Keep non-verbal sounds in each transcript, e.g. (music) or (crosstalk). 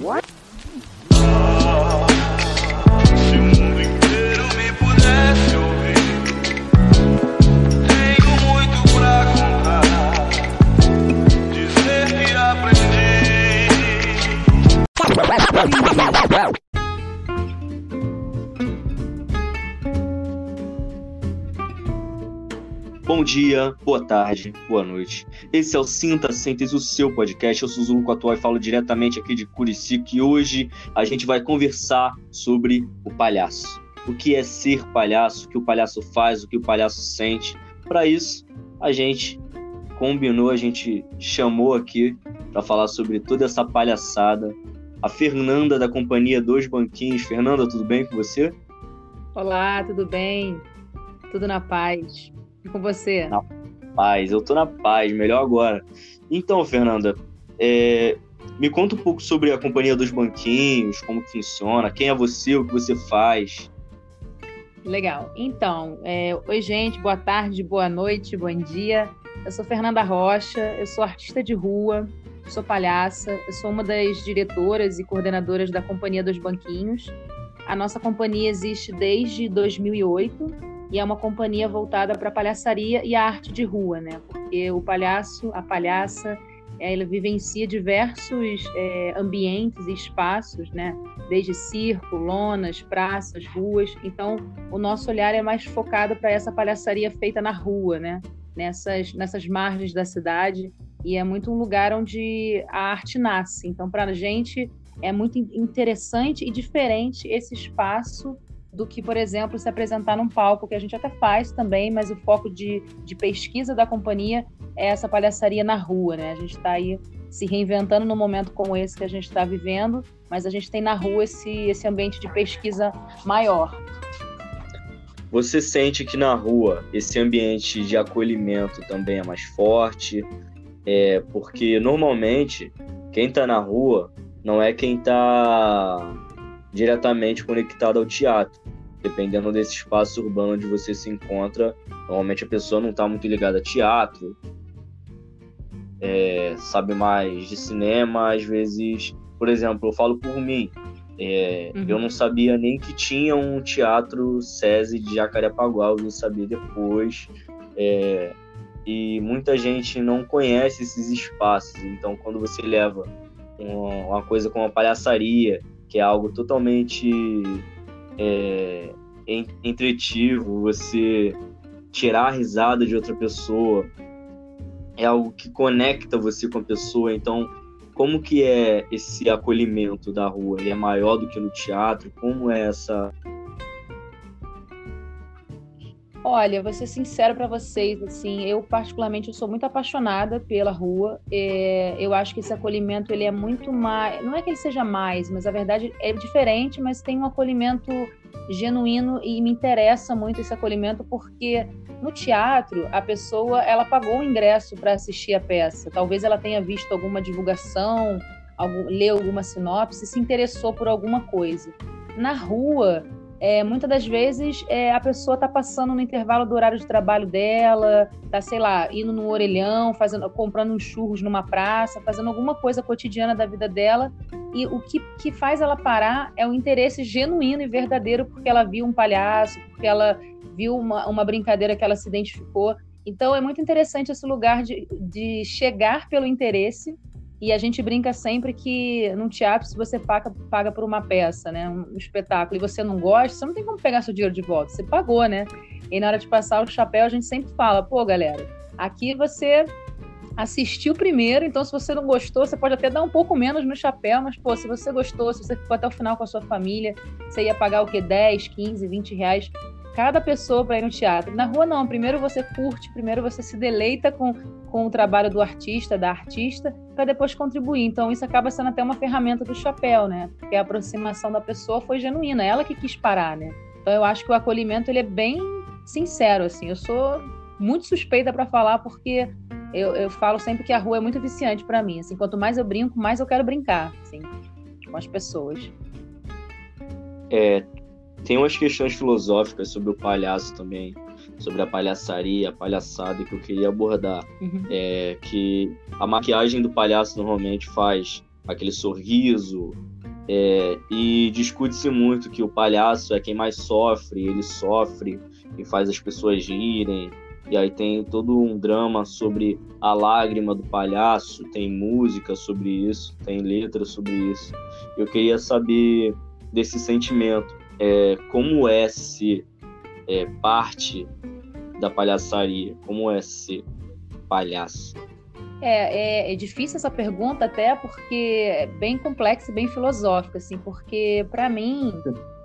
Se dia, boa tarde, boa noite. Esse é o Sinta Síntese, o seu podcast. Eu sou Zulu Atual e falo diretamente aqui de Curicica e hoje a gente vai conversar sobre o palhaço. O que é ser palhaço, o que o palhaço faz, o que o palhaço sente. Para isso, a gente combinou, a gente chamou aqui para falar sobre toda essa palhaçada a Fernanda da companhia Dois Banquinhos. Fernanda, tudo bem com você? Olá, tudo bem? Tudo na paz. E com você? Na paz, eu tô na paz, melhor agora. Então, Fernanda, é, me conta um pouco sobre a Companhia dos Banquinhos, como que funciona, quem é você, o que você faz. Legal. Então, é, oi gente, boa tarde, boa noite, bom dia. Eu sou Fernanda Rocha, eu sou artista de rua, sou palhaça, eu sou uma das diretoras e coordenadoras da Companhia dos Banquinhos. A nossa companhia existe desde 2008 e é uma companhia voltada para a palhaçaria e a arte de rua, né? Porque o palhaço, a palhaça, ela vivencia diversos é, ambientes e espaços, né? Desde circo, lonas, praças, ruas. Então, o nosso olhar é mais focado para essa palhaçaria feita na rua, né? Nessas, nessas margens da cidade. E é muito um lugar onde a arte nasce. Então, para a gente, é muito interessante e diferente esse espaço do que, por exemplo, se apresentar num palco, que a gente até faz também, mas o foco de, de pesquisa da companhia é essa palhaçaria na rua, né? A gente está aí se reinventando num momento como esse que a gente está vivendo, mas a gente tem na rua esse, esse ambiente de pesquisa maior. Você sente que na rua esse ambiente de acolhimento também é mais forte? É, porque normalmente quem está na rua não é quem está diretamente conectado ao teatro. Dependendo desse espaço urbano onde você se encontra, normalmente a pessoa não está muito ligada a teatro, é, sabe mais de cinema, às vezes, por exemplo, eu falo por mim, é, uhum. eu não sabia nem que tinha um teatro SESI de Jacarepaguá, eu vim saber depois, é, e muita gente não conhece esses espaços, então quando você leva uma, uma coisa como a palhaçaria, que é algo totalmente é, entretivo, você tirar a risada de outra pessoa, é algo que conecta você com a pessoa. Então, como que é esse acolhimento da rua? Ele é maior do que no teatro? Como é essa Olha, vou ser sincera para vocês, assim, eu particularmente eu sou muito apaixonada pela rua. É, eu acho que esse acolhimento ele é muito mais, não é que ele seja mais, mas a verdade é diferente, mas tem um acolhimento genuíno e me interessa muito esse acolhimento porque no teatro a pessoa ela pagou o ingresso para assistir a peça. Talvez ela tenha visto alguma divulgação, algum, leu alguma sinopse, se interessou por alguma coisa. Na rua é, muitas das vezes é, a pessoa está passando no intervalo do horário de trabalho dela, tá, sei lá, indo no orelhão, fazendo, comprando uns churros numa praça, fazendo alguma coisa cotidiana da vida dela. E o que, que faz ela parar é o interesse genuíno e verdadeiro porque ela viu um palhaço, porque ela viu uma, uma brincadeira que ela se identificou. Então é muito interessante esse lugar de, de chegar pelo interesse e a gente brinca sempre que num teatro, se você paga, paga por uma peça, né, um espetáculo, e você não gosta, você não tem como pegar seu dinheiro de volta. Você pagou, né? E na hora de passar o chapéu, a gente sempre fala: pô, galera, aqui você assistiu primeiro, então se você não gostou, você pode até dar um pouco menos no chapéu, mas pô, se você gostou, se você ficou até o final com a sua família, você ia pagar o quê? 10, 15, 20 reais cada pessoa para ir no teatro. Na rua, não. Primeiro você curte, primeiro você se deleita com, com o trabalho do artista, da artista, para depois contribuir. Então, isso acaba sendo até uma ferramenta do chapéu, né? Porque a aproximação da pessoa foi genuína, ela que quis parar, né? Então, eu acho que o acolhimento ele é bem sincero, assim. Eu sou muito suspeita para falar, porque eu, eu falo sempre que a rua é muito viciante para mim. Assim, quanto mais eu brinco, mais eu quero brincar, assim, com as pessoas. É, tem umas questões filosóficas sobre o palhaço também, sobre a palhaçaria, a palhaçada que eu queria abordar. Uhum. É que a maquiagem do palhaço normalmente faz aquele sorriso, É, e discute-se muito que o palhaço é quem mais sofre, ele sofre e faz as pessoas rirem. E aí tem todo um drama sobre a lágrima do palhaço, tem música sobre isso, tem letra sobre isso. Eu queria saber desse sentimento, é, como é ser é, parte da palhaçaria, como é ser palhaço. É, é, é, difícil essa pergunta até porque é bem complexa e bem filosófica, assim, porque para mim,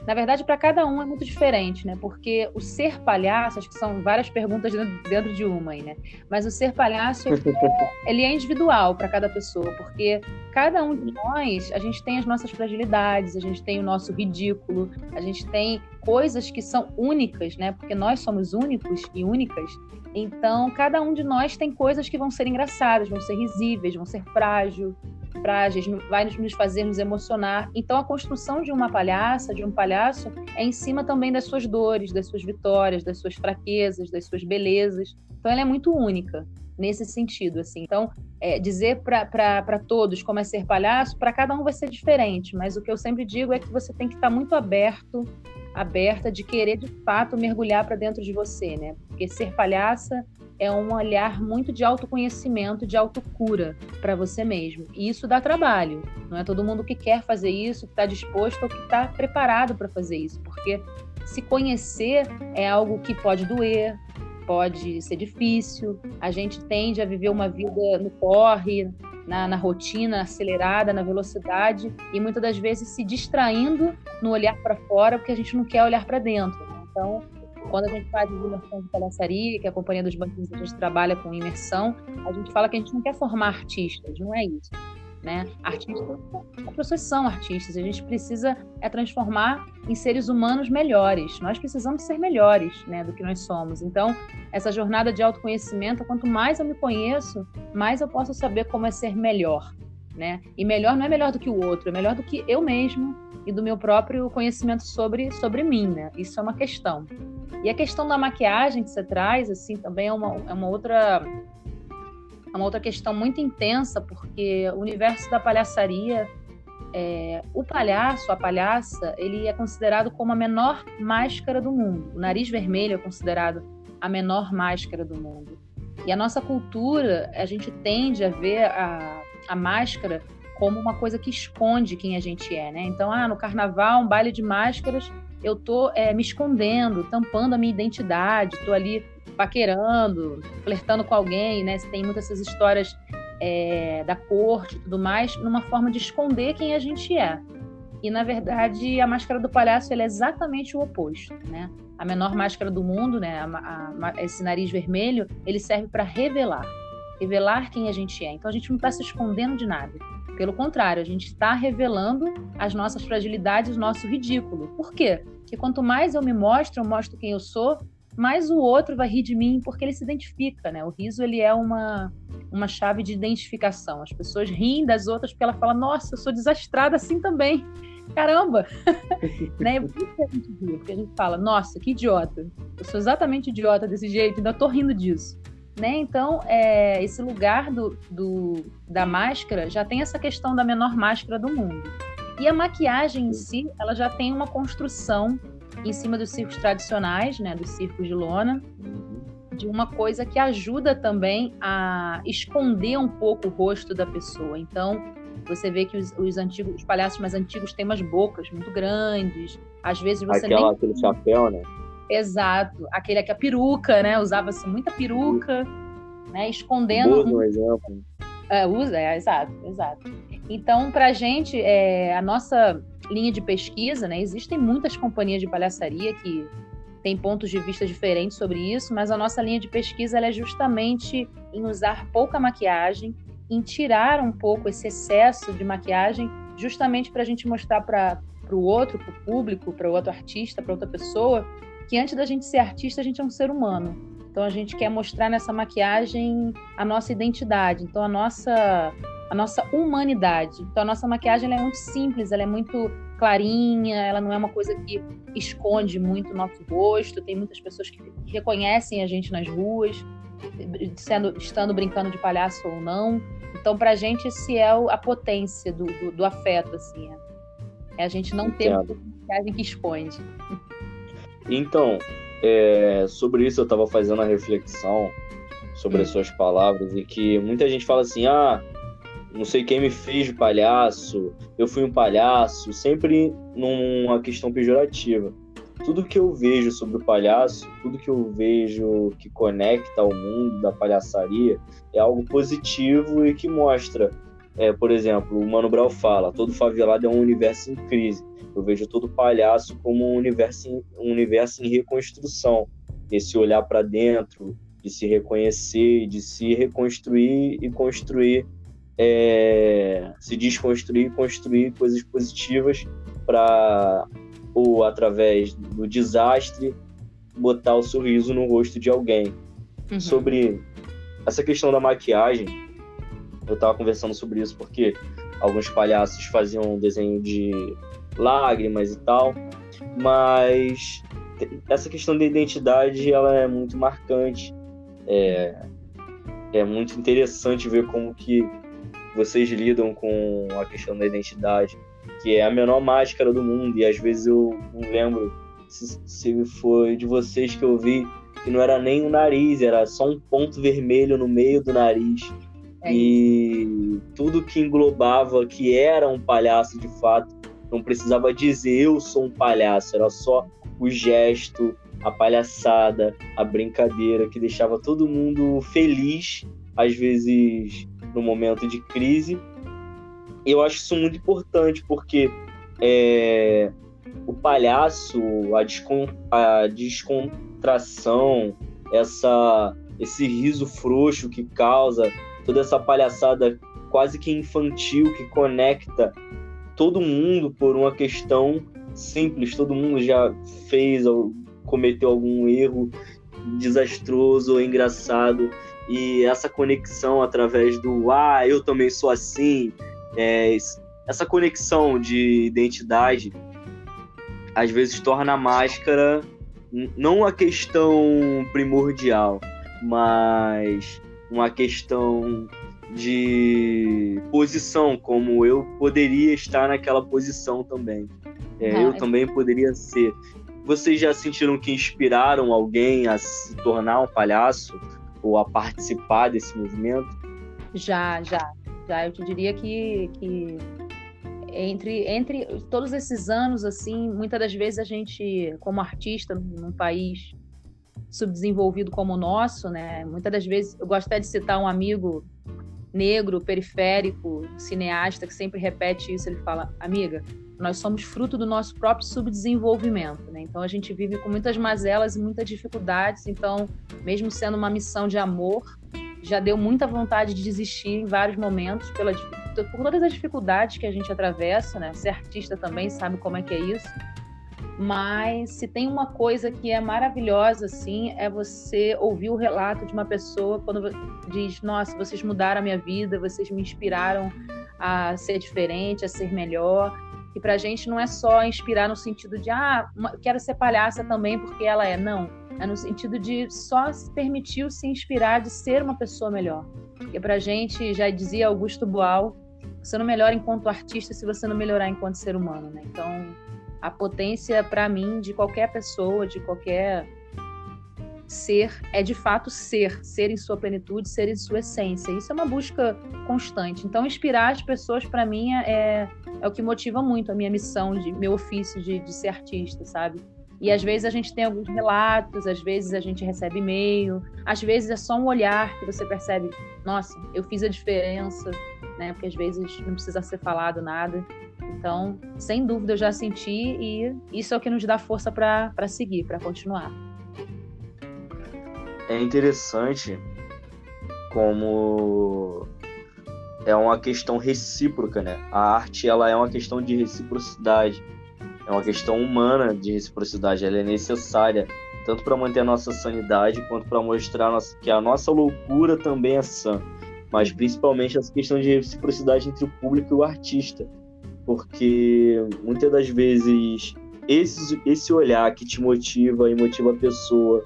na verdade, para cada um é muito diferente, né? Porque o ser palhaço, acho que são várias perguntas dentro de uma aí, né? Mas o ser palhaço, ele (laughs) é, ele é individual para cada pessoa, porque cada um de nós, a gente tem as nossas fragilidades, a gente tem o nosso ridículo, a gente tem coisas que são únicas, né? Porque nós somos únicos e únicas. Então, cada um de nós tem coisas que vão ser engraçadas, vão ser risíveis, vão ser frágil, frágeis, vai nos fazer nos emocionar. Então, a construção de uma palhaça, de um palhaço, é em cima também das suas dores, das suas vitórias, das suas fraquezas, das suas belezas. Então, ela é muito única nesse sentido, assim. Então, é, dizer para todos como é ser palhaço, para cada um vai ser diferente, mas o que eu sempre digo é que você tem que estar muito aberto aberta de querer de fato mergulhar para dentro de você, né? Porque ser palhaça é um olhar muito de autoconhecimento, de autocura para você mesmo. E isso dá trabalho. Não é todo mundo que quer fazer isso, que está disposto ou que está preparado para fazer isso, porque se conhecer é algo que pode doer, pode ser difícil. A gente tende a viver uma vida no corre, na, na rotina acelerada, na velocidade e muitas das vezes se distraindo no olhar para fora porque a gente não quer olhar para dentro. Né? Então, quando a gente faz imersão de palhaçaria, que é a Companhia dos Banquinhos a gente trabalha com imersão, a gente fala que a gente não quer formar artistas, não é isso. Né? Artistas, as pessoas são artistas, a gente precisa é transformar em seres humanos melhores. Nós precisamos ser melhores, né, do que nós somos. Então, essa jornada de autoconhecimento, quanto mais eu me conheço, mais eu posso saber como é ser melhor, né? E melhor não é melhor do que o outro, é melhor do que eu mesmo e do meu próprio conhecimento sobre sobre mim, né? Isso é uma questão. E a questão da maquiagem que você traz, assim, também é uma, é uma outra uma outra questão muito intensa, porque o universo da palhaçaria, é, o palhaço, a palhaça, ele é considerado como a menor máscara do mundo. O nariz vermelho é considerado a menor máscara do mundo. E a nossa cultura, a gente tende a ver a, a máscara como uma coisa que esconde quem a gente é, né? Então, ah, no carnaval, um baile de máscaras, eu tô é, me escondendo, tampando a minha identidade, tô ali paquerando, flertando com alguém, né? Você tem muitas essas histórias é, da corte e tudo mais, numa forma de esconder quem a gente é. E, na verdade, a máscara do palhaço é exatamente o oposto, né? A menor máscara do mundo, né? A, a, esse nariz vermelho, ele serve para revelar. Revelar quem a gente é. Então, a gente não está se escondendo de nada. Pelo contrário, a gente está revelando as nossas fragilidades, o nosso ridículo. Por quê? Porque quanto mais eu me mostro, eu mostro quem eu sou, mas o outro vai rir de mim porque ele se identifica, né? O riso ele é uma uma chave de identificação. As pessoas riem das outras porque ela fala: "Nossa, eu sou desastrada assim também". Caramba! (laughs) né? Por que a gente ri? Porque a gente fala: "Nossa, que idiota. Eu sou exatamente idiota desse jeito, ainda tô rindo disso". Né? Então, é, esse lugar do, do, da máscara já tem essa questão da menor máscara do mundo. E a maquiagem em si, ela já tem uma construção em cima dos circos tradicionais, né, dos circos de lona, de uma coisa que ajuda também a esconder um pouco o rosto da pessoa. Então, você vê que os, os antigos, os palhaços mais antigos têm umas bocas muito grandes. Às vezes você Aquela, nem... aquele chapéu, né? Exato, aquele que a peruca, né? Usava-se muita peruca, né? Escondendo. Um exemplo. É, usa, é, exato, exato. Então, para gente, é, a nossa linha de pesquisa, né? Existem muitas companhias de palhaçaria que têm pontos de vista diferentes sobre isso, mas a nossa linha de pesquisa é justamente em usar pouca maquiagem, em tirar um pouco esse excesso de maquiagem, justamente para a gente mostrar para o outro, para o público, para o outro artista, para outra pessoa, que antes da gente ser artista, a gente é um ser humano. Então a gente quer mostrar nessa maquiagem a nossa identidade. Então a nossa a nossa humanidade. Então a nossa maquiagem é muito simples, ela é muito clarinha, ela não é uma coisa que esconde muito o nosso rosto. Tem muitas pessoas que reconhecem a gente nas ruas, sendo, estando brincando de palhaço ou não. Então, para a gente, esse é a potência do, do, do afeto, assim. É. É a gente não ter uma maquiagem que esconde. Então, é, sobre isso eu estava fazendo a reflexão sobre hum. as suas palavras e que muita gente fala assim, ah, não sei quem me fez palhaço, eu fui um palhaço, sempre numa questão pejorativa. Tudo que eu vejo sobre o palhaço, tudo que eu vejo que conecta ao mundo da palhaçaria é algo positivo e que mostra, é, por exemplo, o Mano Brown fala, todo favelado é um universo em crise. Eu vejo todo palhaço como um universo em, um universo em reconstrução. Esse olhar para dentro, de se reconhecer, de se reconstruir e construir, é, se desconstruir e construir coisas positivas para, ou através do desastre, botar o sorriso no rosto de alguém. Uhum. Sobre essa questão da maquiagem, eu estava conversando sobre isso porque alguns palhaços faziam um desenho de lágrimas e tal, mas essa questão da identidade ela é muito marcante. É, é muito interessante ver como que vocês lidam com a questão da identidade, que é a menor máscara do mundo, e às vezes eu não lembro se, se foi de vocês que eu vi que não era nem o nariz, era só um ponto vermelho no meio do nariz. É e tudo que englobava que era um palhaço de fato não precisava dizer eu sou um palhaço, era só o gesto, a palhaçada, a brincadeira que deixava todo mundo feliz, às vezes no momento de crise. Eu acho isso muito importante porque é, o palhaço, a, descon, a descontração, essa, esse riso frouxo que causa, toda essa palhaçada quase que infantil que conecta todo mundo por uma questão simples, todo mundo já fez ou cometeu algum erro desastroso ou engraçado e essa conexão através do ah, eu também sou assim, é, essa conexão de identidade às vezes torna a máscara não uma questão primordial, mas uma questão de posição, como eu poderia estar naquela posição também. É, ah, eu é... também poderia ser. Vocês já sentiram que inspiraram alguém a se tornar um palhaço ou a participar desse movimento? Já, já. Já eu te diria que, que entre, entre todos esses anos, assim, muitas das vezes a gente, como artista num país subdesenvolvido como o nosso, né? Muitas das vezes, eu gosto até de citar um amigo negro, periférico, cineasta, que sempre repete isso. Ele fala: Amiga, nós somos fruto do nosso próprio subdesenvolvimento, né? Então a gente vive com muitas mazelas e muitas dificuldades. Então, mesmo sendo uma missão de amor, já deu muita vontade de desistir em vários momentos pela, por todas as dificuldades que a gente atravessa, né? Ser artista também sabe como é que é isso. Mas se tem uma coisa que é maravilhosa, assim, é você ouvir o relato de uma pessoa quando diz: Nossa, vocês mudaram a minha vida, vocês me inspiraram a ser diferente, a ser melhor. E pra gente não é só inspirar no sentido de, ah, quero ser palhaça também porque ela é. Não. É no sentido de só se permitir se inspirar de ser uma pessoa melhor. Porque pra gente, já dizia Augusto Boal, você não melhora enquanto artista se você não melhorar enquanto ser humano, né? Então, a potência para mim de qualquer pessoa, de qualquer ser é de fato ser, ser em sua plenitude, ser em sua essência. Isso é uma busca constante. Então, inspirar as pessoas para mim é, é o que motiva muito a minha missão, de meu ofício de, de ser artista, sabe? E às vezes a gente tem alguns relatos, às vezes a gente recebe e-mail, às vezes é só um olhar que você percebe, nossa, eu fiz a diferença, né? Porque às vezes não precisa ser falado nada. Então, sem dúvida, eu já senti e isso é o que nos dá força para seguir, para continuar. É interessante como é uma questão recíproca, né? A arte ela é uma questão de reciprocidade, é uma questão humana de reciprocidade. Ela é necessária tanto para manter a nossa sanidade quanto para mostrar que a nossa loucura também é sã, mas principalmente essa questão de reciprocidade entre o público e o artista porque muitas das vezes esse, esse olhar que te motiva e motiva a pessoa,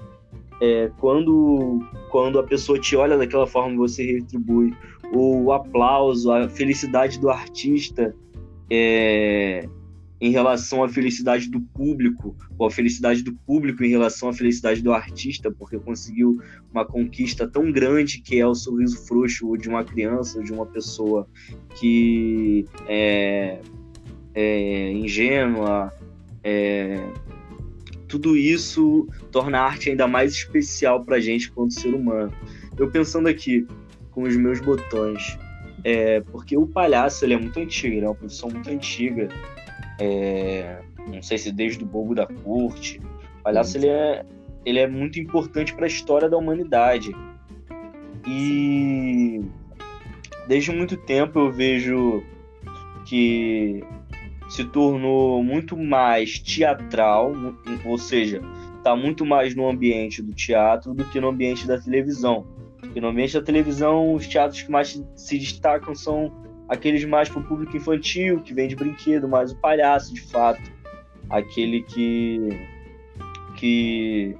é, quando, quando a pessoa te olha daquela forma, você retribui, o aplauso, a felicidade do artista, é, em relação à felicidade do público, ou a felicidade do público em relação à felicidade do artista, porque conseguiu uma conquista tão grande que é o sorriso frouxo de uma criança, ou de uma pessoa que é, é ingênua. É, tudo isso torna a arte ainda mais especial para a gente quanto ser humano. Eu pensando aqui com os meus botões, é, porque o palhaço ele é muito antigo, ele é uma profissão muito antiga é, não sei se desde o Bobo da Corte. O palhaço ele é, ele é muito importante para a história da humanidade. E desde muito tempo eu vejo que se tornou muito mais teatral, ou seja, está muito mais no ambiente do teatro do que no ambiente da televisão. Porque no ambiente da televisão, os teatros que mais se destacam são aqueles mais para o público infantil, que vende brinquedo, mas o palhaço, de fato, aquele que, que,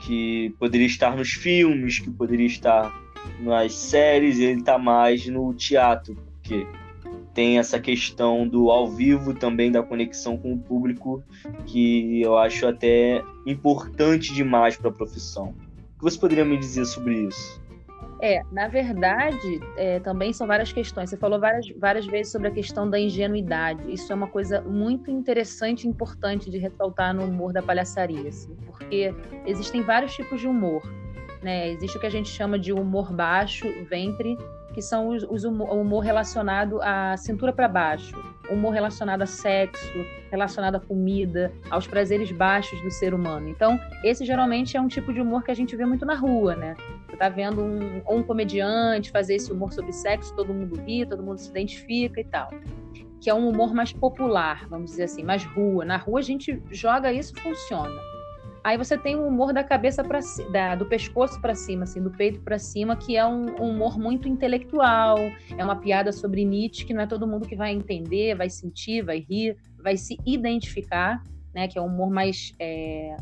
que poderia estar nos filmes, que poderia estar nas séries, ele está mais no teatro, porque tem essa questão do ao vivo também da conexão com o público que eu acho até importante demais para a profissão. O que você poderia me dizer sobre isso? É, na verdade, é, também são várias questões. Você falou várias, várias vezes sobre a questão da ingenuidade. Isso é uma coisa muito interessante e importante de ressaltar no humor da palhaçaria, assim, porque existem vários tipos de humor. Né? Existe o que a gente chama de humor baixo, ventre, que são os, humor, o humor relacionado à cintura para baixo, humor relacionado a sexo, relacionado à comida, aos prazeres baixos do ser humano. Então, esse geralmente é um tipo de humor que a gente vê muito na rua, né? Você tá vendo um, um comediante fazer esse humor sobre sexo, todo mundo ri, todo mundo se identifica e tal. Que é um humor mais popular, vamos dizer assim, mais rua. Na rua a gente joga isso, funciona. Aí você tem o humor da cabeça para do pescoço para cima, assim, do peito para cima, que é um, um, humor muito intelectual, é uma piada sobre Nietzsche que não é todo mundo que vai entender, vai sentir, vai rir, vai se identificar, né? Que é um humor mais é,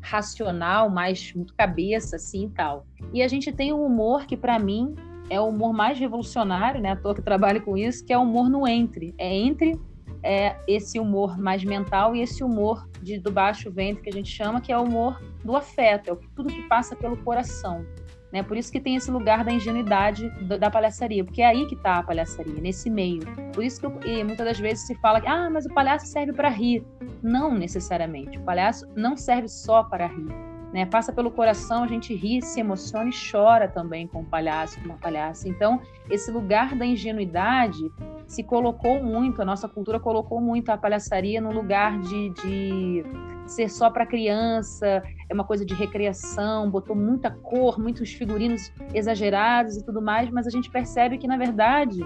racional, mais muito cabeça, assim, e tal. E a gente tem o humor que para mim é o humor mais revolucionário, né? A toa que trabalha com isso, que é o humor no entre, é entre é esse humor mais mental e esse humor de, do baixo ventre que a gente chama, que é o humor do afeto, é tudo que passa pelo coração. Né? Por isso que tem esse lugar da ingenuidade da, da palhaçaria, porque é aí que está a palhaçaria, nesse meio. Por isso que muitas das vezes se fala que ah, mas o palhaço serve para rir. Não necessariamente. O palhaço não serve só para rir. Né? Passa pelo coração, a gente ri, se emociona e chora também com o palhaço, com uma palhaça. Então, esse lugar da ingenuidade se colocou muito, a nossa cultura colocou muito a palhaçaria no lugar de, de ser só para criança, é uma coisa de recreação, botou muita cor, muitos figurinos exagerados e tudo mais, mas a gente percebe que, na verdade,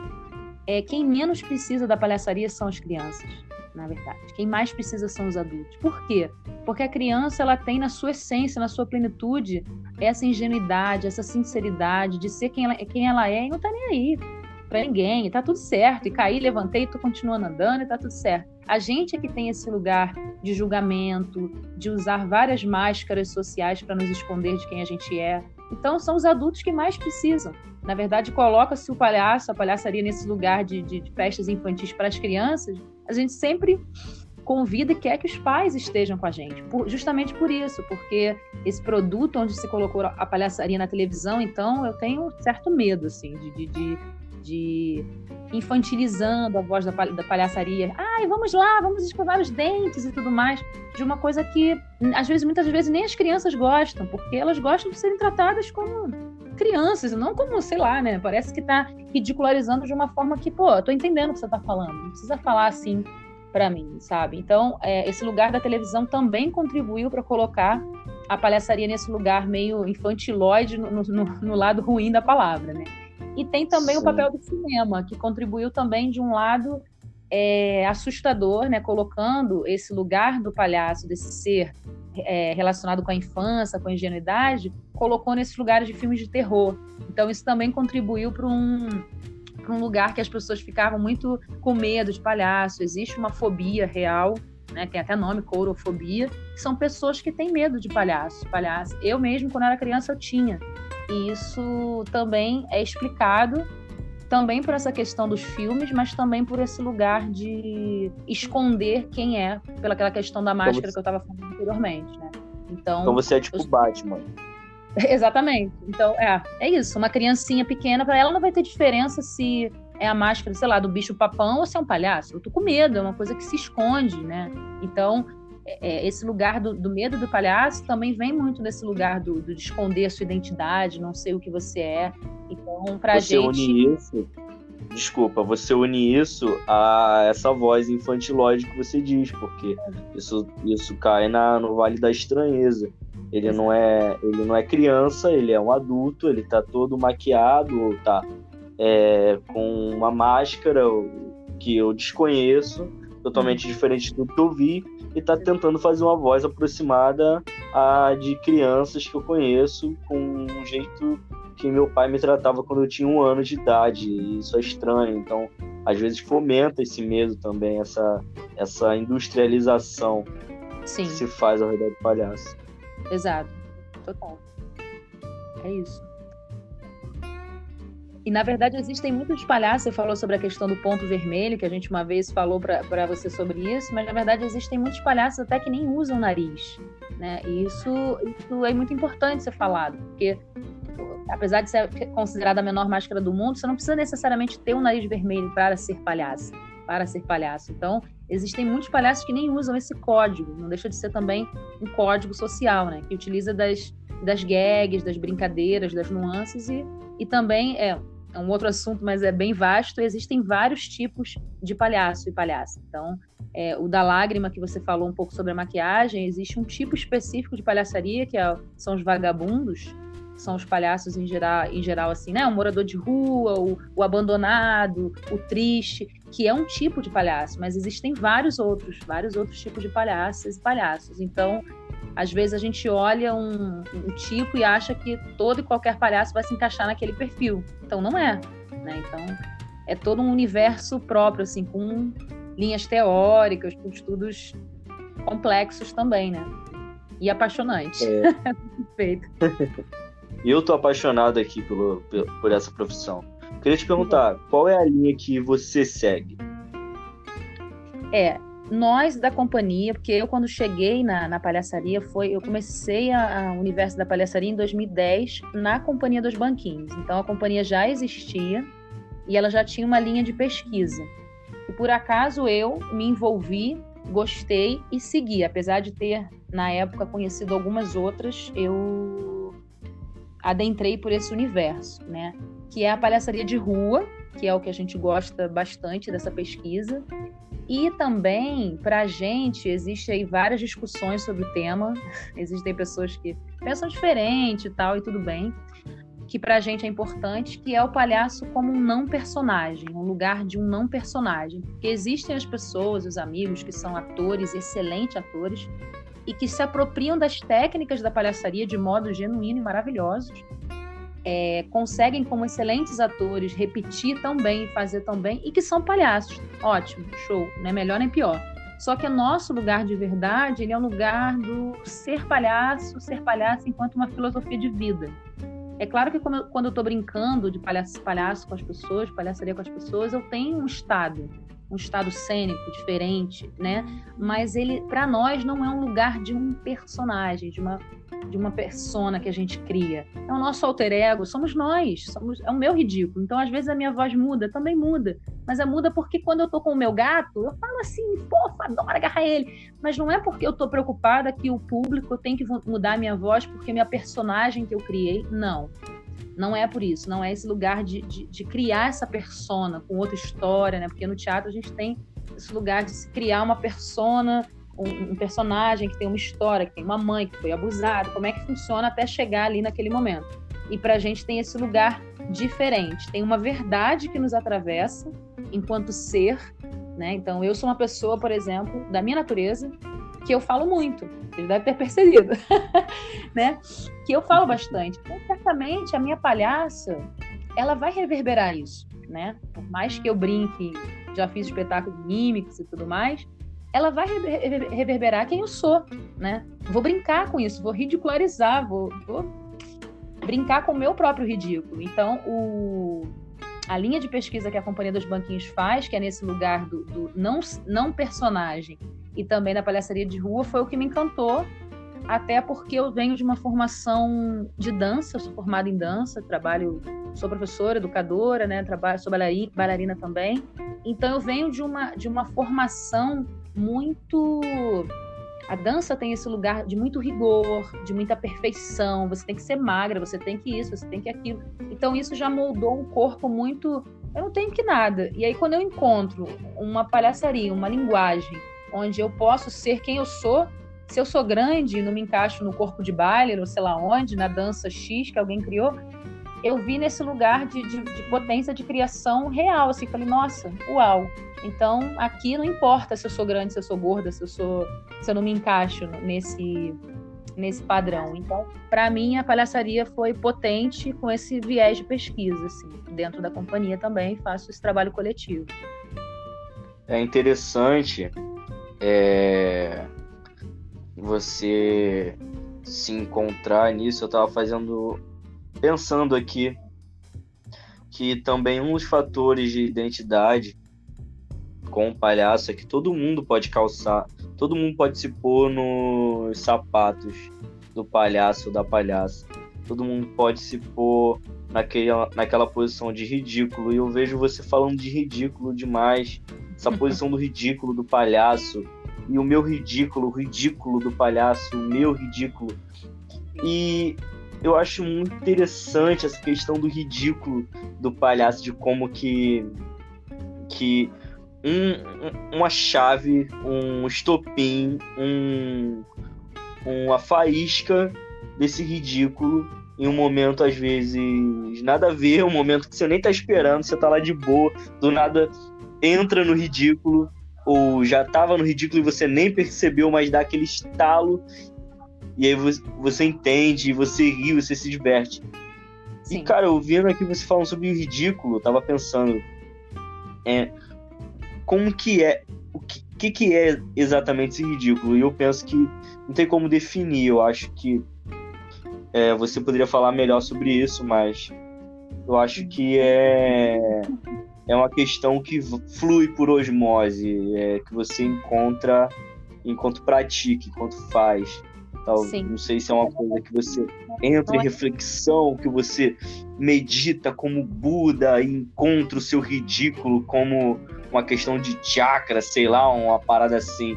é, quem menos precisa da palhaçaria são as crianças, na verdade. Quem mais precisa são os adultos. Por quê? Porque a criança ela tem na sua essência, na sua plenitude, essa ingenuidade, essa sinceridade de ser quem ela, quem ela é e não tá nem aí para ninguém, e tá tudo certo. E caí, levantei, tô continuando andando e tá tudo certo. A gente é que tem esse lugar de julgamento, de usar várias máscaras sociais para nos esconder de quem a gente é. Então são os adultos que mais precisam. Na verdade, coloca-se o palhaço, a palhaçaria nesse lugar de, de, de festas infantis para as crianças. A gente sempre convida e quer que os pais estejam com a gente, por, justamente por isso, porque esse produto onde se colocou a palhaçaria na televisão, então eu tenho um certo medo, assim, de, de, de de infantilizando a voz da, da palhaçaria. Ai, vamos lá, vamos escovar os dentes e tudo mais. De uma coisa que, às vezes, muitas vezes, nem as crianças gostam, porque elas gostam de serem tratadas como crianças, não como, sei lá, né? Parece que tá ridicularizando de uma forma que, pô, eu tô entendendo o que você tá falando. Não precisa falar assim para mim, sabe? Então, é, esse lugar da televisão também contribuiu para colocar a palhaçaria nesse lugar meio infantilóide no, no, no lado ruim da palavra, né? E tem também Sim. o papel do cinema, que contribuiu também de um lado é, assustador, né, colocando esse lugar do palhaço, desse ser é, relacionado com a infância, com a ingenuidade, colocou nesses lugares de filmes de terror. Então isso também contribuiu para um, um lugar que as pessoas ficavam muito com medo de palhaço. Existe uma fobia real, né, tem até nome, courofobia, são pessoas que têm medo de palhaço. palhaço. Eu mesmo, quando era criança, eu tinha. E isso também é explicado também por essa questão dos filmes, mas também por esse lugar de esconder quem é, pelaquela questão da máscara então, que eu estava falando anteriormente, né? Então, então você é tipo eu... Batman. (laughs) Exatamente. Então, é, é isso. Uma criancinha pequena, para ela não vai ter diferença se é a máscara, sei lá, do bicho papão ou se é um palhaço. Eu tô com medo, é uma coisa que se esconde, né? Então, é, é, esse lugar do, do, medo do palhaço também vem muito desse lugar do, do, de esconder sua identidade, não sei o que você é. Então, pra você gente. Une isso, desculpa, você une isso a essa voz infantilóide que você diz, porque isso, isso cai na, no Vale da Estranheza. Ele não é ele não é criança, ele é um adulto, ele tá todo maquiado, tá é, com uma máscara que eu desconheço, totalmente uhum. diferente do que eu vi, e tá tentando fazer uma voz aproximada a de crianças que eu conheço, com um jeito que meu pai me tratava quando eu tinha um ano de idade. E isso é estranho. Então, às vezes fomenta esse medo também, essa, essa industrialização Sim. que se faz ao redor do palhaço. Exato. Total. É isso. E na verdade existem muitos palhaços. Você falou sobre a questão do ponto vermelho, que a gente uma vez falou para você sobre isso, mas na verdade existem muitos palhaços até que nem usam nariz. Né? E isso, isso é muito importante ser falado, porque apesar de ser considerada a menor máscara do mundo, você não precisa necessariamente ter um nariz vermelho para ser palhaço. Para ser palhaço. Então, existem muitos palhaços que nem usam esse código. Não deixa de ser também um código social, né? Que utiliza das, das gags, das brincadeiras, das nuances e, e também é é um outro assunto, mas é bem vasto. Existem vários tipos de palhaço e palhaça. Então, é, o da lágrima, que você falou um pouco sobre a maquiagem, existe um tipo específico de palhaçaria, que é, são os vagabundos, são os palhaços em geral, em geral assim, né? O morador de rua, o, o abandonado, o triste, que é um tipo de palhaço, mas existem vários outros, vários outros tipos de palhaças e palhaços. Então, às vezes a gente olha um, um, tipo e acha que todo e qualquer palhaço vai se encaixar naquele perfil. Então não é, né? Então é todo um universo próprio, assim, com linhas teóricas, com estudos complexos também, né? E apaixonante. É. (laughs) Perfeito. (laughs) Eu tô apaixonado aqui por, por essa profissão. Queria te perguntar, qual é a linha que você segue? É, nós da companhia, porque eu quando cheguei na, na palhaçaria foi, eu comecei a, a universo da palhaçaria em 2010 na companhia dos banquinhos. Então a companhia já existia e ela já tinha uma linha de pesquisa. E por acaso eu me envolvi, gostei e segui, apesar de ter na época conhecido algumas outras, eu adentrei por esse universo, né? Que é a palhaçaria de rua, que é o que a gente gosta bastante dessa pesquisa, e também, para a gente, existe aí várias discussões sobre o tema. (laughs) Existem pessoas que pensam diferente e tal, e tudo bem. Que para a gente é importante, que é o palhaço como um não personagem, um lugar de um não personagem. Porque existem as pessoas, os amigos, que são atores, excelentes atores, e que se apropriam das técnicas da palhaçaria de modo genuíno e maravilhosos, é, conseguem, como excelentes atores, repetir tão bem e fazer tão bem, e que são palhaços. Ótimo, show, não é melhor nem pior. Só que o nosso lugar de verdade, ele é um lugar do ser palhaço, ser palhaço enquanto uma filosofia de vida. É claro que quando eu estou brincando de palhaço, palhaço com as pessoas, palhaçaria com as pessoas, eu tenho um estado um estado cênico diferente, né? Mas ele, para nós, não é um lugar de um personagem, de uma de uma persona que a gente cria. É o nosso alter ego, somos nós, somos, é o meu ridículo. Então, às vezes, a minha voz muda, também muda. Mas é muda porque quando eu tô com o meu gato, eu falo assim, fofa, adoro agarrar ele. Mas não é porque eu tô preocupada que o público tem que mudar a minha voz porque minha personagem que eu criei. Não. Não é por isso, não é esse lugar de, de, de criar essa persona com outra história, né? Porque no teatro a gente tem esse lugar de se criar uma persona, um, um, personagem que tem uma história, que tem uma mãe que foi abusada, como é que funciona até chegar ali naquele momento. E para a gente tem esse lugar diferente, tem uma verdade que nos atravessa enquanto ser, né? Então eu sou uma pessoa, por exemplo, da minha natureza, que eu falo muito. Ele deve ter percebido, (laughs) né? Que eu falo bastante. Então, certamente, a minha palhaça, ela vai reverberar isso, né? Por mais que eu brinque, já fiz espetáculo de mímicos e tudo mais, ela vai reverberar quem eu sou, né? Vou brincar com isso, vou ridicularizar, vou, vou brincar com o meu próprio ridículo. Então, o, a linha de pesquisa que a Companhia dos Banquinhos faz, que é nesse lugar do, do não, não personagem, e também da palhaçaria de rua, foi o que me encantou, até porque eu venho de uma formação de dança, sou formada em dança, trabalho, sou professora, educadora, né, trabalho, sou bailarina, bailarina também. Então eu venho de uma, de uma formação muito a dança tem esse lugar de muito rigor, de muita perfeição. Você tem que ser magra, você tem que isso, você tem que aquilo. Então isso já moldou um corpo muito. Eu não tenho que nada. E aí quando eu encontro uma palhaçaria, uma linguagem onde eu posso ser quem eu sou, se eu sou grande e não me encaixo no corpo de baile, ou sei lá onde, na dança X que alguém criou, eu vi nesse lugar de, de, de potência de criação real. Assim, falei, nossa, uau. Então, aqui não importa se eu sou grande, se eu sou gorda, se eu sou, se eu não me encaixo nesse nesse padrão. Então, para mim, a palhaçaria foi potente com esse viés de pesquisa, assim. Dentro da companhia também faço esse trabalho coletivo. É interessante é, você se encontrar nisso. Eu estava fazendo, pensando aqui que também um dos fatores de identidade com o palhaço é que todo mundo pode calçar, todo mundo pode se pôr nos sapatos do palhaço ou da palhaça. Todo mundo pode se pôr naquela, naquela posição de ridículo. E eu vejo você falando de ridículo demais. Essa (laughs) posição do ridículo do palhaço. E o meu ridículo, o ridículo do palhaço, o meu ridículo. E eu acho muito interessante essa questão do ridículo do palhaço, de como que, que um, uma chave, um estopim, um, uma faísca desse ridículo em um momento, às vezes, nada a ver, um momento que você nem tá esperando, você tá lá de boa, do nada entra no ridículo, ou já tava no ridículo e você nem percebeu, mas dá aquele estalo, e aí você, você entende, você ri, você se diverte. Sim. E, cara, ouvindo aqui você falando sobre o ridículo, eu tava pensando, é, como que é, o que, que, que é exatamente esse ridículo? E eu penso que não tem como definir. Eu acho que é, você poderia falar melhor sobre isso, mas eu acho que é, é uma questão que flui por osmose, é, que você encontra enquanto pratica, enquanto faz. Tal. Não sei se é uma coisa que você entra em reflexão, que você medita como Buda e encontra o seu ridículo como uma questão de chakra, sei lá, uma parada assim.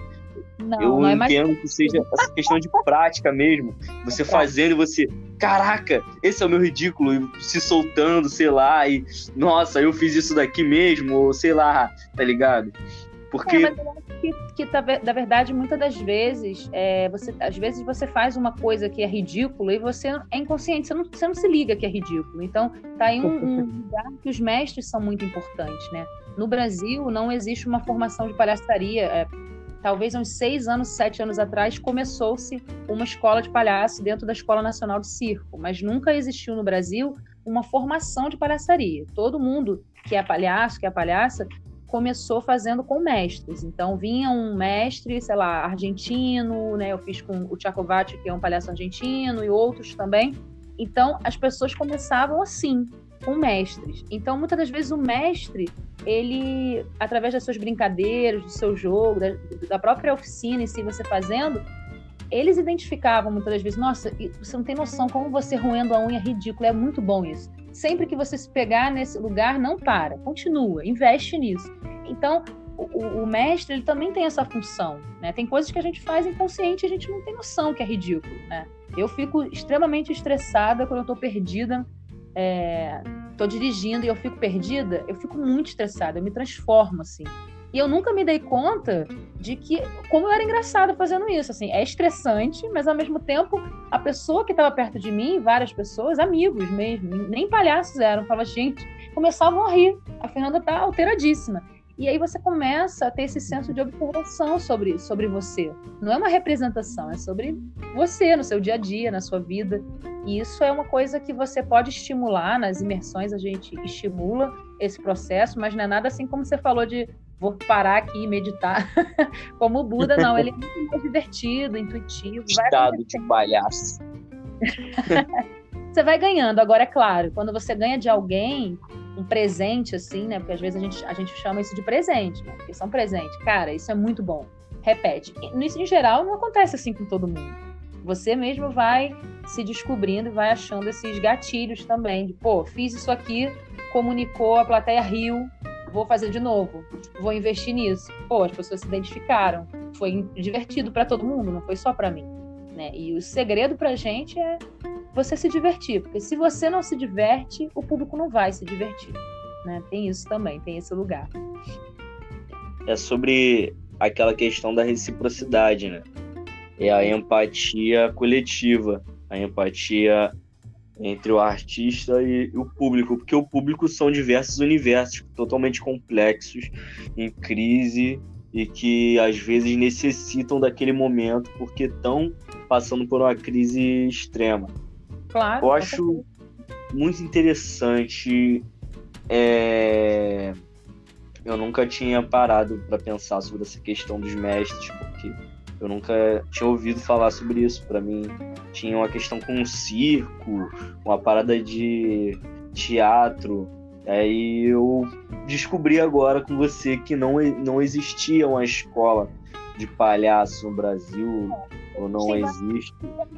Não, eu não é entendo mais... que seja essa questão de prática mesmo. Você é fazendo e você, caraca, esse é o meu ridículo, e se soltando, sei lá, e nossa, eu fiz isso daqui mesmo, ou sei lá, tá ligado? Porque. É, mas eu acho que, que tá da verdade, muitas das vezes, é, você, às vezes você faz uma coisa que é ridícula e você é inconsciente, você não, você não se liga que é ridículo. Então, tá aí um, um (laughs) lugar que os mestres são muito importantes, né? No Brasil, não existe uma formação de palhaçaria. É, talvez uns seis anos, sete anos atrás, começou-se uma escola de palhaço dentro da Escola Nacional de Circo, mas nunca existiu no Brasil uma formação de palhaçaria. Todo mundo que é palhaço, que é palhaça, começou fazendo com mestres. Então vinha um mestre, sei lá, argentino, né? Eu fiz com o Tchacovati, que é um palhaço argentino, e outros também. Então as pessoas começavam assim, com mestres. Então muitas das vezes o mestre, ele, através das suas brincadeiras, do seu jogo, da, da própria oficina em si você fazendo, eles identificavam muitas das vezes, nossa, você não tem noção como você roendo a unha é ridículo, é muito bom isso. Sempre que você se pegar nesse lugar, não para, continua, investe nisso. Então, o, o, mestre ele também tem essa função, né? Tem coisas que a gente faz inconsciente e a gente não tem noção que é ridículo, né? Eu fico extremamente estressada quando eu tô perdida, é, tô dirigindo e eu fico perdida, eu fico muito estressada, eu me transformo assim. E eu nunca me dei conta de que como eu era engraçada fazendo isso, assim, é estressante, mas ao mesmo tempo a pessoa que estava perto de mim, várias pessoas, amigos mesmo, nem palhaços eram, falava gente, começavam a rir. A Fernanda tá alteradíssima. E aí você começa a ter esse senso de observação sobre, sobre você. Não é uma representação, é sobre você, no seu dia a dia, na sua vida. E isso é uma coisa que você pode estimular nas imersões, a gente estimula esse processo, mas não é nada assim como você falou de vou parar aqui e meditar. (laughs) como o Buda, não, ele é muito mais divertido, intuitivo. Estado de palhaço. (laughs) você vai ganhando. Agora, é claro, quando você ganha de alguém, um presente, assim, né? Porque às vezes a gente, a gente chama isso de presente, né? Porque são presente. Cara, isso é muito bom. Repete. Isso, em geral, não acontece assim com todo mundo. Você mesmo vai se descobrindo e vai achando esses gatilhos também. De, pô, fiz isso aqui, comunicou, a plateia riu, vou fazer de novo, vou investir nisso. Pô, as pessoas se identificaram. Foi divertido para todo mundo, não foi só para mim. Né? E o segredo pra gente é você se divertir, porque se você não se diverte, o público não vai se divertir. Né? Tem isso também, tem esse lugar. É sobre aquela questão da reciprocidade, né? É a empatia coletiva, a empatia entre o artista e o público, porque o público são diversos universos totalmente complexos, em crise e que às vezes necessitam daquele momento porque estão passando por uma crise extrema. Claro. Eu acho muito interessante. É... Eu nunca tinha parado para pensar sobre essa questão dos mestres, porque eu nunca tinha ouvido falar sobre isso. Para mim, tinha uma questão com um circo, uma parada de teatro. Aí eu descobri agora com você que não, não existia uma escola de palhaço no Brasil ou não existe?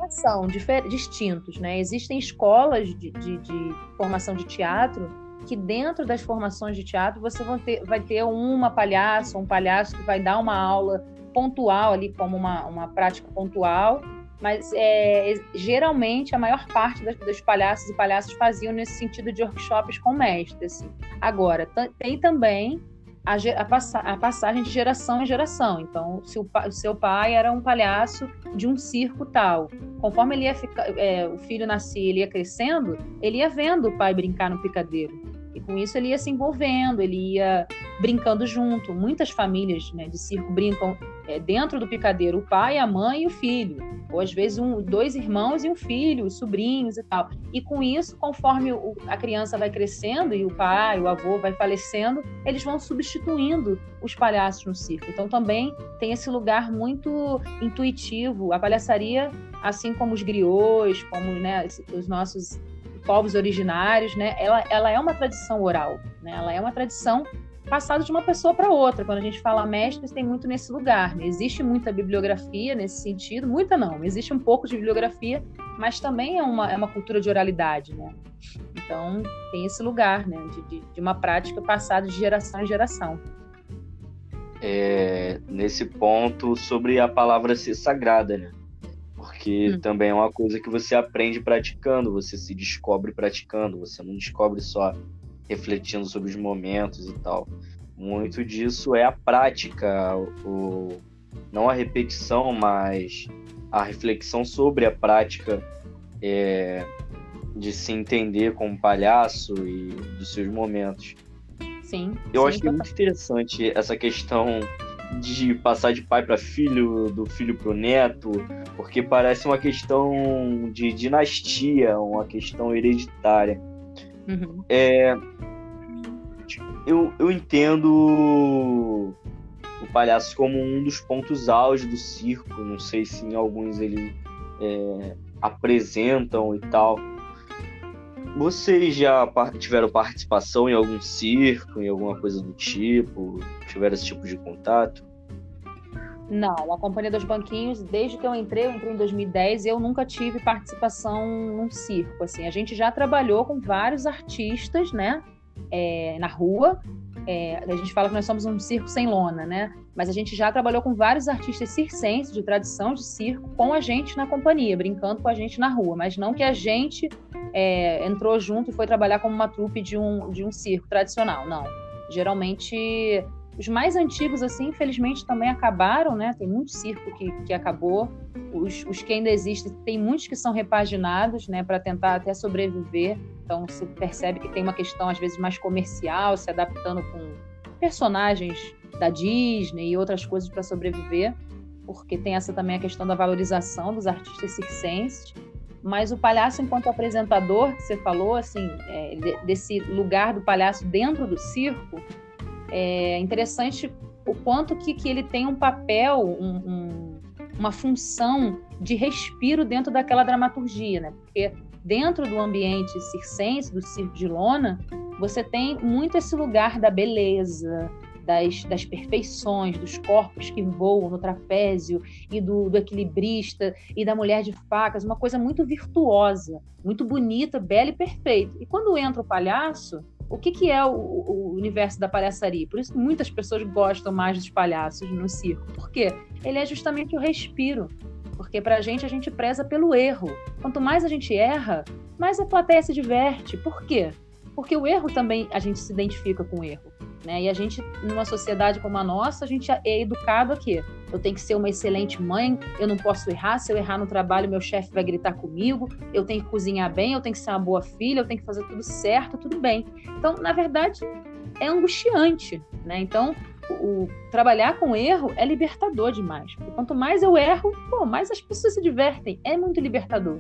São distintos, né? Existem escolas de, de, de, formação de teatro que dentro das formações de teatro você vai ter, vai ter uma palhaço, um palhaço que vai dar uma aula pontual ali como uma, uma prática pontual, mas é, geralmente a maior parte das, dos palhaços e palhaças faziam nesse sentido de workshops com mestres. Assim. Agora, tem também a, a, passa, a, passagem de geração em geração. Então, se o, o, seu pai era um palhaço de um circo tal, conforme ele ia ficar, é, o filho nascia, ele ia crescendo, ele ia vendo o pai brincar no picadeiro. E com isso ele ia se envolvendo, ele ia brincando junto. Muitas famílias né, de circo brincam é, dentro do picadeiro, o pai, a mãe e o filho. Ou às vezes um, dois irmãos e um filho, os sobrinhos e tal. E com isso, conforme o, a criança vai crescendo e o pai, o avô vai falecendo, eles vão substituindo os palhaços no circo. Então também tem esse lugar muito intuitivo. A palhaçaria, assim como os griots, como né, os nossos povos originários, né? Ela, ela é uma tradição oral, né? Ela é uma tradição passada de uma pessoa para outra. Quando a gente fala mestres, tem muito nesse lugar. Né? Existe muita bibliografia nesse sentido, muita não, existe um pouco de bibliografia, mas também é uma, é uma cultura de oralidade, né? Então tem esse lugar, né? De, de, de uma prática passada de geração em geração. É, nesse ponto sobre a palavra ser sagrada, né? Porque hum. também é uma coisa que você aprende praticando, você se descobre praticando, você não descobre só refletindo sobre os momentos e tal. Muito disso é a prática, o, não a repetição, mas a reflexão sobre a prática é, de se entender como palhaço e dos seus momentos. Sim. Eu sim, acho que é muito interessante essa questão de passar de pai para filho, do filho para o neto, porque parece uma questão de dinastia, uma questão hereditária. Uhum. É, eu, eu entendo o palhaço como um dos pontos auge do circo, não sei se em alguns eles é, apresentam e tal. Vocês já tiveram participação em algum circo, em alguma coisa do tipo? Tiveram esse tipo de contato? Não, a Companhia dos Banquinhos, desde que eu entrei, eu entrei em 2010, eu nunca tive participação num circo. Assim, a gente já trabalhou com vários artistas, né, é, na rua. É, a gente fala que nós somos um circo sem lona, né? Mas a gente já trabalhou com vários artistas circenses de tradição de circo com a gente na companhia, brincando com a gente na rua, mas não que a gente é, entrou junto e foi trabalhar como uma trupe de um, de um circo tradicional, não. Geralmente os mais antigos, assim, infelizmente também acabaram, né? Tem muito circo que, que acabou. Os, os que ainda existem, tem muitos que são repaginados, né? Para tentar até sobreviver. Então, se percebe que tem uma questão, às vezes, mais comercial, se adaptando com personagens da Disney e outras coisas para sobreviver. Porque tem essa também a questão da valorização dos artistas circenses. Mas o palhaço, enquanto apresentador, que você falou, assim, é, desse lugar do palhaço dentro do circo, é interessante o quanto que, que ele tem um papel, um, um, uma função de respiro dentro daquela dramaturgia, né? Porque dentro do ambiente circense, do circo de lona, você tem muito esse lugar da beleza, das, das perfeições, dos corpos que voam no trapézio e do, do equilibrista e da mulher de facas, uma coisa muito virtuosa, muito bonita, bela e perfeita. E quando entra o palhaço, o que, que é o, o, universo da palhaçaria? Por isso muitas pessoas gostam mais dos palhaços no circo. Por quê? Ele é justamente o respiro. Porque para a gente, a gente preza pelo erro. Quanto mais a gente erra, mais a plateia se diverte. Por quê? Porque o erro também, a gente se identifica com o erro. Né? E a gente, numa sociedade como a nossa, a gente é educado aqui. Eu tenho que ser uma excelente mãe, eu não posso errar. Se eu errar no trabalho, meu chefe vai gritar comigo. Eu tenho que cozinhar bem, eu tenho que ser uma boa filha, eu tenho que fazer tudo certo, tudo bem. Então, na verdade, é angustiante. Né? Então, o, trabalhar com erro é libertador demais. Porque quanto mais eu erro, pô, mais as pessoas se divertem. É muito libertador.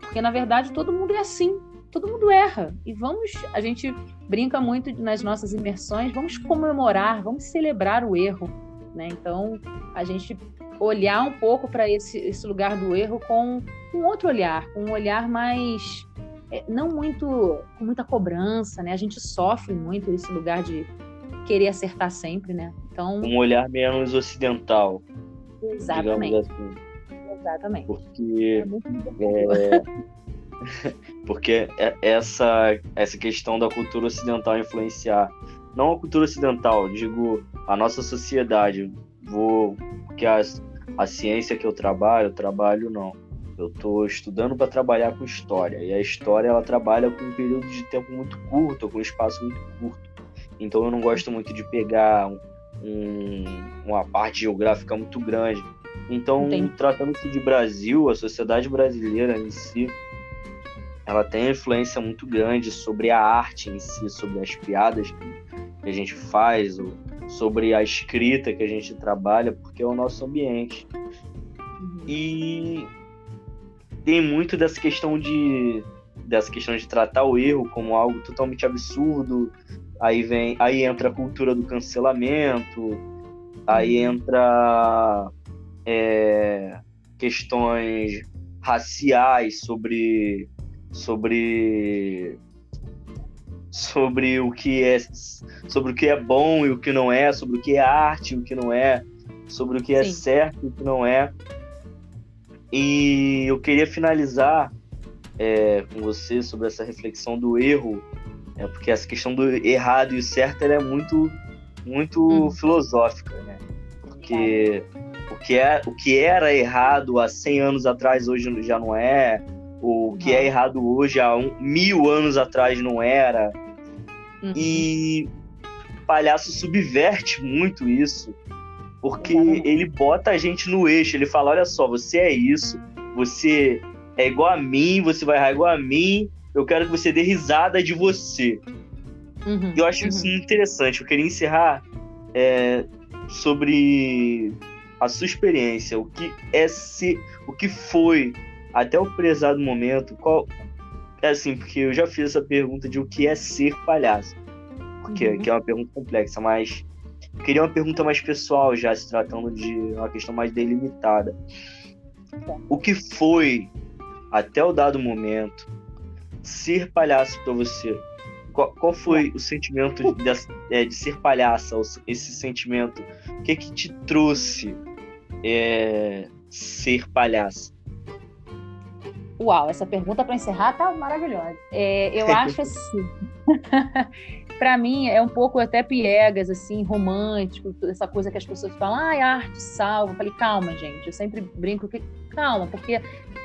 Porque, na verdade, todo mundo é assim todo mundo erra. E vamos, a gente brinca muito nas nossas imersões, vamos comemorar, vamos celebrar o erro. Né? Então, a gente olhar um pouco para esse, esse lugar do erro com um outro olhar, com um olhar mais. É, não muito com muita cobrança, né? A gente sofre muito esse lugar de querer acertar sempre, né? Então um olhar menos ocidental. Exatamente. Assim. Exatamente. Porque é, é (laughs) Porque é, essa, essa questão da cultura ocidental influenciar, não a cultura ocidental, digo a nossa sociedade. Vou, porque a, a ciência que eu trabalho, eu trabalho não. Eu estou estudando para trabalhar com história. E a história ela trabalha com um período de tempo muito curto, com um espaço muito curto. Então eu não gosto muito de pegar um, uma parte geográfica muito grande. Então, tratando-se de Brasil, a sociedade brasileira em si, ela tem influência muito grande sobre a arte em si, sobre as piadas que a gente faz, sobre a escrita que a gente trabalha, porque é o nosso ambiente. Uhum. E tem muito dessa questão de dessa questão de tratar o erro como algo totalmente absurdo. Aí vem, aí entra a cultura do cancelamento, aí uhum. entra é, questões raciais sobre sobre sobre o que é sobre o que é bom e o que não é, sobre o que é arte e o que não é, sobre o que é Sim. certo e o que não é. E eu queria finalizar é, com você sobre essa reflexão do erro, é, porque essa questão do errado e o certo é muito muito hum. filosófica, né? Porque o que, é, o que era errado há 100 anos atrás hoje já não é, o que é errado hoje há um, mil anos atrás não era. Uhum. E o palhaço subverte muito isso, porque uhum. ele bota a gente no eixo. Ele fala: olha só, você é isso, você é igual a mim, você vai errar igual a mim, eu quero que você dê risada de você. Uhum. Eu acho isso uhum. interessante. Eu queria encerrar é, sobre a sua experiência, o que é ser, o que foi até o prezado momento, qual. É assim, porque eu já fiz essa pergunta de o que é ser palhaço. Porque, uhum. Que é uma pergunta complexa, mas queria uma pergunta mais pessoal, já se tratando de uma questão mais delimitada. O que foi, até o dado momento, ser palhaço para você? Qual, qual, foi o sentimento de, é, de, ser palhaça, esse sentimento? O que que te trouxe é, ser palhaça? Uau, essa pergunta para encerrar tá maravilhosa. É, eu (laughs) acho assim, (laughs) para mim é um pouco até piegas, assim, romântico, essa coisa que as pessoas falam, ah, a arte salva. Eu falei, calma, gente. Eu sempre brinco que calma, porque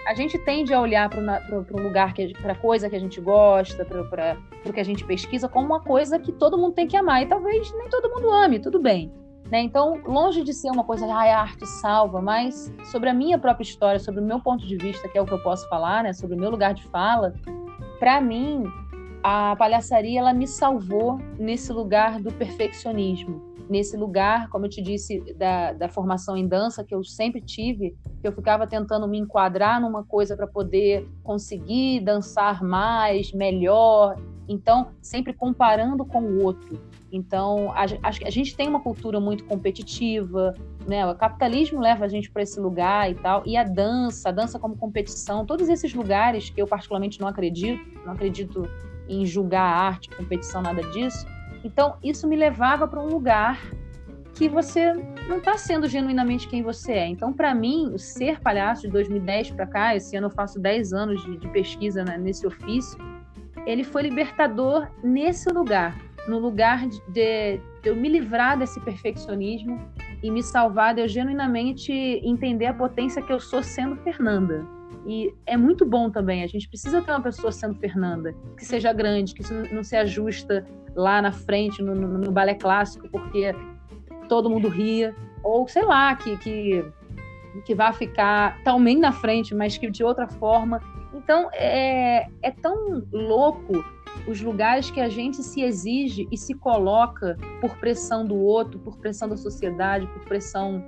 a gente tende a olhar para um lugar, para coisa que a gente gosta, para o que a gente pesquisa, como uma coisa que todo mundo tem que amar. E talvez nem todo mundo ame, tudo bem. Né? Então, longe de ser uma coisa, ah, a arte salva, mas sobre a minha própria história, sobre o meu ponto de vista, que é o que eu posso falar, né? sobre o meu lugar de fala, para mim, a palhaçaria ela me salvou nesse lugar do perfeccionismo, nesse lugar, como eu te disse, da, da formação em dança que eu sempre tive, que eu ficava tentando me enquadrar numa coisa para poder conseguir dançar mais, melhor, então sempre comparando com o outro. Então, que a gente tem uma cultura muito competitiva, né? O capitalismo leva a gente para esse lugar e tal, e a dança, a dança como competição, todos esses lugares que eu particularmente não acredito, não acredito em julgar a arte, competição, nada disso. Então, isso me levava para um lugar que você não está sendo genuinamente quem você é. Então, para mim, o ser palhaço de 2010 para cá, esse ano eu faço 10 anos de, de pesquisa né, nesse ofício, ele foi libertador nesse lugar, no lugar de, de, eu me livrar desse perfeccionismo e me salvar de eu genuinamente entender a potência que eu sou sendo Fernanda. E é muito bom também. A gente precisa ter uma pessoa sendo Fernanda, que seja grande, que não se ajusta lá na frente, no, no, no balé clássico, porque todo mundo ria. Ou, sei lá, que, que, que vai ficar também na frente, mas que de outra forma. Então, é, é tão louco os lugares que a gente se exige e se coloca por pressão do outro, por pressão da sociedade, por pressão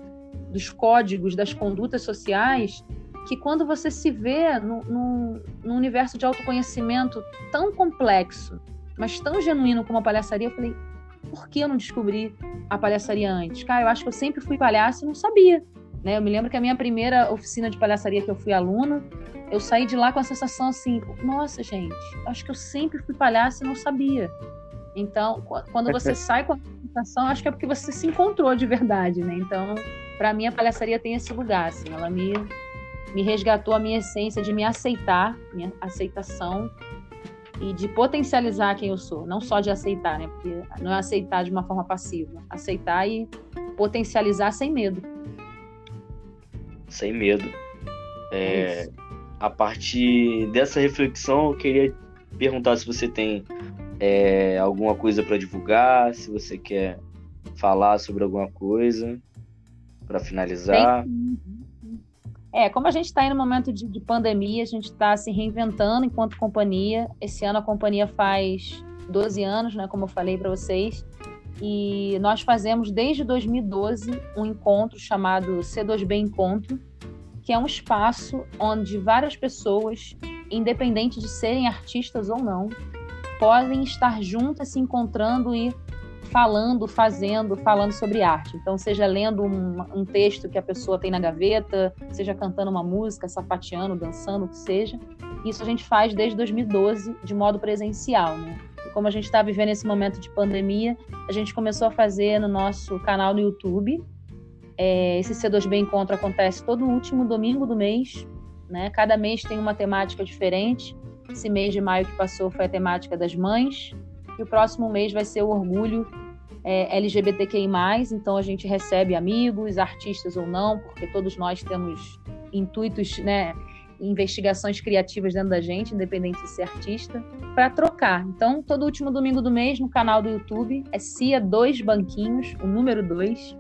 dos códigos, das condutas sociais, que quando você se vê num, num, universo de autoconhecimento tão complexo, mas tão genuíno como a palhaçaria, eu falei, por que eu não descobri a palhaçaria antes? Cara, eu acho que eu sempre fui palhaço e não sabia. Né? Eu me lembro que a minha primeira oficina de palhaçaria que eu fui aluna, eu saí de lá com a sensação assim, nossa, gente, acho que eu sempre fui palhaço e não sabia. Então, quando você (laughs) sai com a sensação, acho que é porque você se encontrou de verdade, né? Então, para mim a palhaçaria tem esse lugar, assim, ela me me resgatou a minha essência de me aceitar, minha aceitação e de potencializar quem eu sou, não só de aceitar, né? Porque não é aceitar de uma forma passiva, aceitar e potencializar sem medo. Sem medo. É, a partir dessa reflexão, eu queria perguntar se você tem é, alguma coisa para divulgar, se você quer falar sobre alguma coisa para finalizar. É, como a gente está aí no momento de, de pandemia, a gente está se reinventando enquanto companhia. Esse ano a companhia faz 12 anos, né, como eu falei para vocês. E nós fazemos desde 2012 um encontro chamado C2B Encontro, que é um espaço onde várias pessoas, independente de serem artistas ou não, podem estar juntas se encontrando e falando, fazendo, falando sobre arte. Então, seja lendo um, um, texto que a pessoa tem na gaveta, seja cantando uma música, sapateando, dançando, o que seja. Isso a gente faz desde 2012 de modo presencial, né? Como a gente está vivendo esse momento de pandemia, a gente começou a fazer no nosso canal no YouTube. É, esse C2B Encontro acontece todo último domingo do mês, né? Cada mês tem uma temática diferente. Esse mês de maio que passou foi a temática das mães, e o próximo mês vai ser o orgulho é, LGBTQI+, então a gente recebe amigos, artistas ou não, porque todos nós temos intuitos, né, investigações criativas dentro da gente, independente de ser artista, para trocar. Então, todo último domingo do mês, no canal do YouTube, é CIA Dois Banquinhos, o número 2,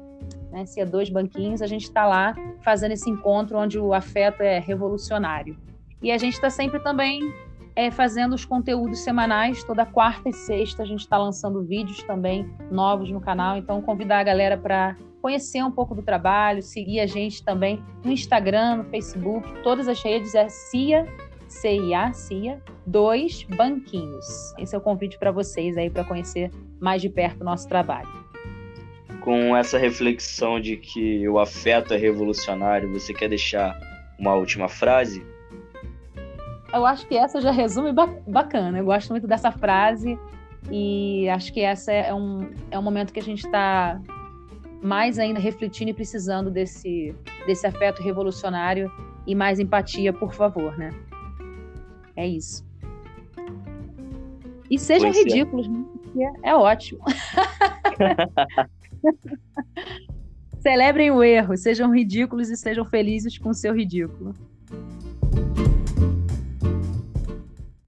né, CIA Dois Banquinhos, a gente está lá fazendo esse encontro onde o afeto é revolucionário. E a gente está sempre também é, fazendo os conteúdos semanais. Toda quarta e sexta a gente está lançando vídeos também novos no canal. Então, convidar a galera para conhecer um pouco do trabalho, seguir a gente também no Instagram, no Facebook, todas as redes é CIA, CIA, CIA, dois banquinhos. Esse é o convite para vocês aí para conhecer mais de perto o nosso trabalho. Com essa reflexão de que o afeto é revolucionário, você quer deixar uma última frase? eu acho que essa já resume bacana. Eu gosto muito dessa frase e acho que essa é um, é um momento que a gente está mais ainda refletindo e precisando desse, desse afeto revolucionário e mais empatia, por favor, né? É isso. E sejam é. ridículos, né? é ótimo. (laughs) Celebrem o erro, sejam ridículos e sejam felizes com o seu ridículo.